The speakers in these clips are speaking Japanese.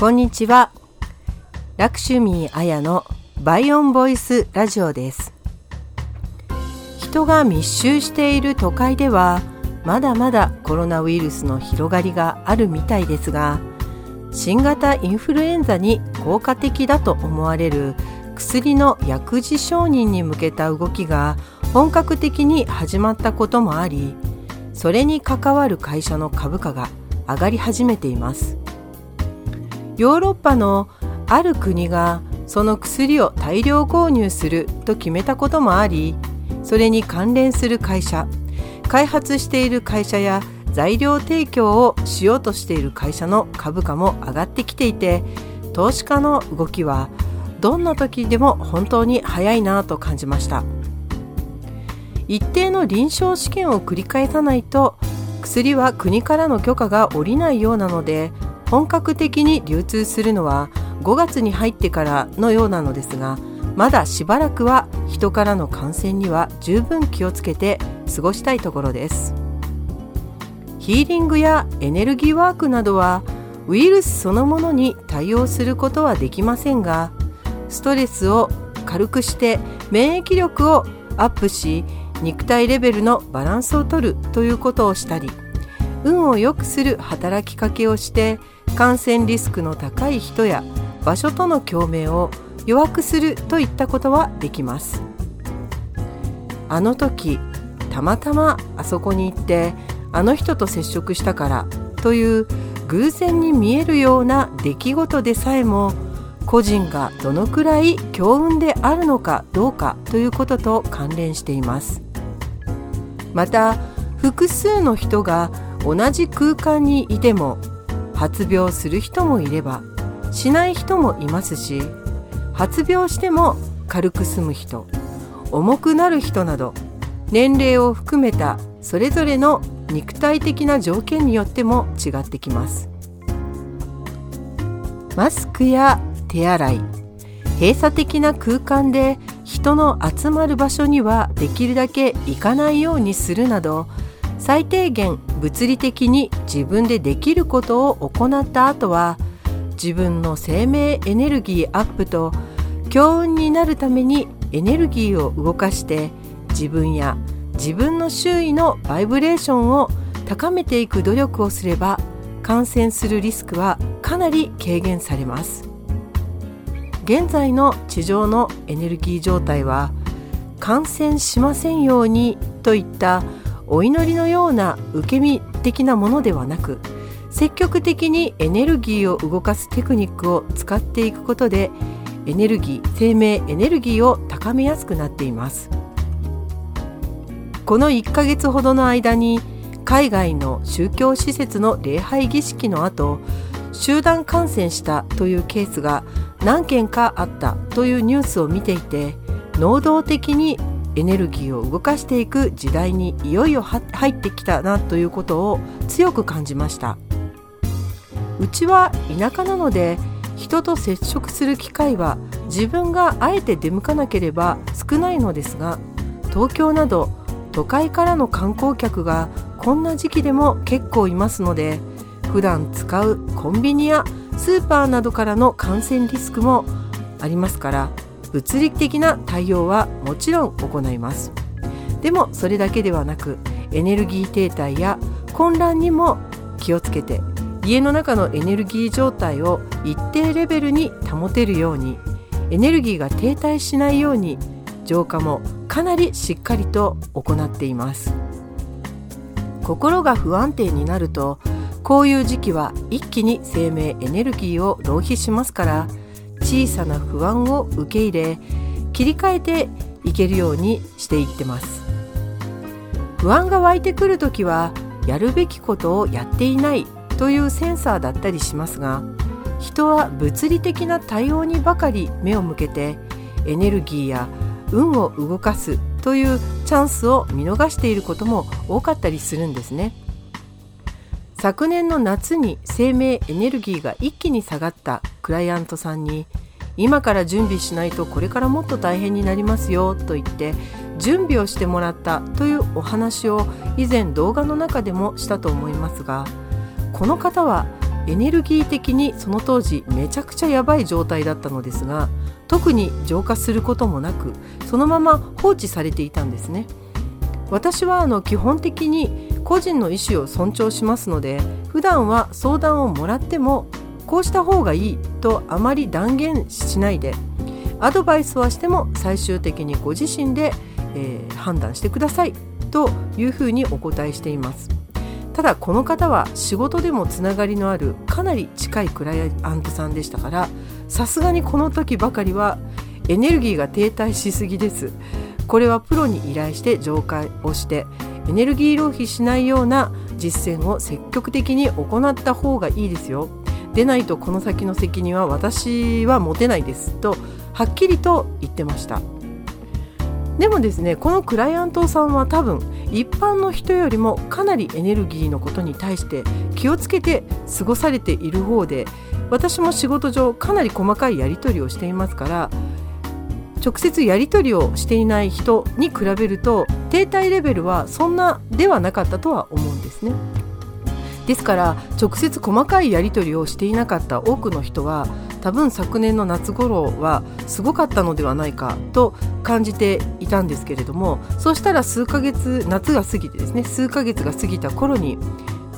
こんにちは。ラクシュミーアヤのバイオンボイスラジオです。人が密集している都会ではまだまだコロナウイルスの広がりがあるみたいですが新型インフルエンザに効果的だと思われる薬の薬事承認に向けた動きが本格的に始まったこともありそれに関わる会社の株価が上がり始めています。ヨーロッパのある国がその薬を大量購入すると決めたこともありそれに関連する会社開発している会社や材料提供をしようとしている会社の株価も上がってきていて投資家の動きはどんな時でも本当に早いなと感じました。一定の臨床試験を繰り返さないと薬は国からの許可が下りないようなので本格的に流通するのは5月に入ってからのようなのですがまだしばらくは人からの感染には十分気をつけて過ごしたいところです。ヒーリングやエネルギーワークなどはウイルスそのものに対応することはできませんがストレスを軽くして免疫力をアップし肉体レベルのバランスをとるということをしたり運を良くする働きかけをして感染リスクの高い人や場所との共鳴を弱くするといったことはできます。あの時たまたまあそこに行ってあの人と接触したからという偶然に見えるような出来事でさえも個人がどのくらい強運であるのかどうかということと関連しています。また複数の人が同じ空間にいても発病する人もいればしない人もいますし発病しても軽く済む人重くなる人など年齢を含めたそれぞれの肉体的な条件によっても違ってきます。マスクや手洗い閉鎖的な空間で人の集まる場所にはできるだけ行かないようにするなど最低限物理的に自分でできることを行った後は自分の生命エネルギーアップと強運になるためにエネルギーを動かして自分や自分の周囲のバイブレーションを高めていく努力をすれば感染するリスクはかなり軽減されます。現在の地上のエネルギー状態は感染しませんようにといったお祈りのような受け身的なものではなく積極的にエネルギーを動かすテクニックを使っていくことでエネルギー生命エネルギーを高めやすくなっています。この1ヶ月ほどの間に海外の宗教施設の礼拝儀式の後集団感染したというケースが何件かあったというニュースを見ていて能動的にエネルギーを動かしていく時代にいよいよ入ってきたなということを強く感じました。うちは田舎なので人と接触する機会は自分があえて出向かなければ少ないのですが東京など都会からの観光客がこんな時期でも結構いますので普段使うコンビニやスーパーなどからの感染リスクもありますから物理的な対応はもちろん行います。でもそれだけではなくエネルギー停滞や混乱にも気をつけて家の中のエネルギー状態を一定レベルに保てるようにエネルギーが停滞しないように浄化もかなりしっかりと行っています。心が不安定になるとこういう時期は一気に生命エネルギーを浪費しますから小さな不安を受け入れ切り替えていけるようにしていってます。不安が湧いてくる時はやるべきことをやっていないというセンサーだったりしますが人は物理的な対応にばかり目を向けてエネルギーや運を動かすというチャンスを見逃していることも多かったりするんですね。昨年の夏に生命エネルギーが一気に下がったクライアントさんに今から準備しないとこれからもっと大変になりますよと言って準備をしてもらったというお話を以前動画の中でもしたと思いますがこの方はエネルギー的にその当時めちゃくちゃやばい状態だったのですが特に浄化することもなくそのまま放置されていたんですね。私はあの基本的に個人の意思を尊重しますので普段は相談をもらってもこうした方がいいとあまり断言しないでアドバイスはしても最終的にご自身で、えー、判断してくださいというふうにお答えしています。ただこの方は仕事でもつながりのあるかなり近いクライアントさんでしたからさすがにこの時ばかりはエネルギーが停滞しすぎです。これはプロに依頼して浄化をしてエネルギー浪費しないような実践を積極的に行った方がいいですよ。でないとこの先の責任は私は持てないですとはっきりと言ってました。でもですねこのクライアントさんは多分一般の人よりもかなりエネルギーのことに対して気をつけて過ごされている方で私も仕事上かなり細かいやり取りをしていますから直接やり取りをしていない人に比べると停滞レベルはそんなではなかったとは思うんですね。ですから直接細かいやり取りをしていなかった多くの人は多分昨年の夏頃はすごかったのではないかと感じていたんですけれどもそうしたら数ヶ月夏が過ぎてですね数ヶ月が過ぎた頃に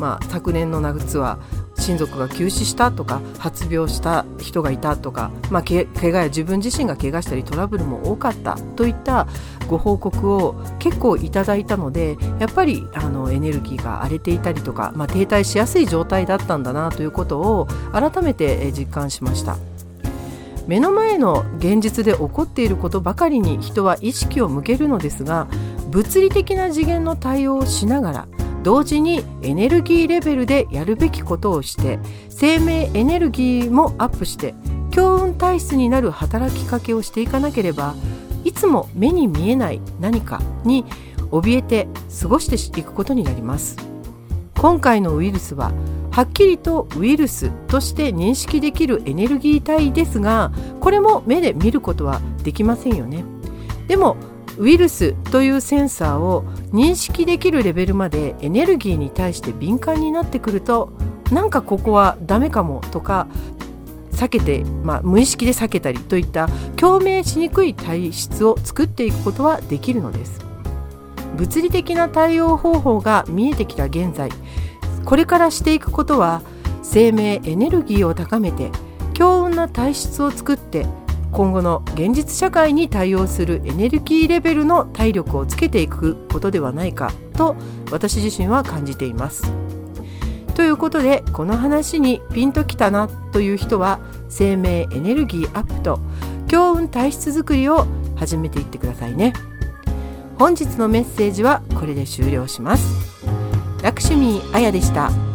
まあ、昨年の夏は親族が急死したとか発病した人がいたとか、まあ、け怪我や自分自身が怪我したりトラブルも多かったといったご報告を結構いただいたのでやっぱりあのエネルギーが荒れていたりとか、まあ、停滞しやすい状態だったんだなということを改めて実感しました。目の前の現実で起こっていることばかりに人は意識を向けるのですが物理的な次元の対応をしながら同時にエネルギーレベルでやるべきことをして生命エネルギーもアップして強運体質になる働きかけをしていかなければいつも目に見えない何かに怯えて過ごしていくことになります。今回のウイルスははっきりとウイルスとして認識できるエネルギー体ですがこれも目で見ることはできませんよね。でもウイルスというセンサーを認識できるレベルまでエネルギーに対して敏感になってくるとなんかここはダメかもとか避けて、まあ、無意識で避けたりといった共鳴しにくい体質を作っていくことはできるのです。物理的な対応方法が見えてきた現在これからしていくことは生命エネルギーを高めて強運な体質を作って今後の現実社会に対応するエネルギーレベルの体力をつけていくことではないかと私自身は感じています。ということでこの話にピンときたなという人は生命エネルギーアップと強運体質づくりを始めていってくださいね。本日のメッセージはこれで終了します。ラクシュミーあやでした。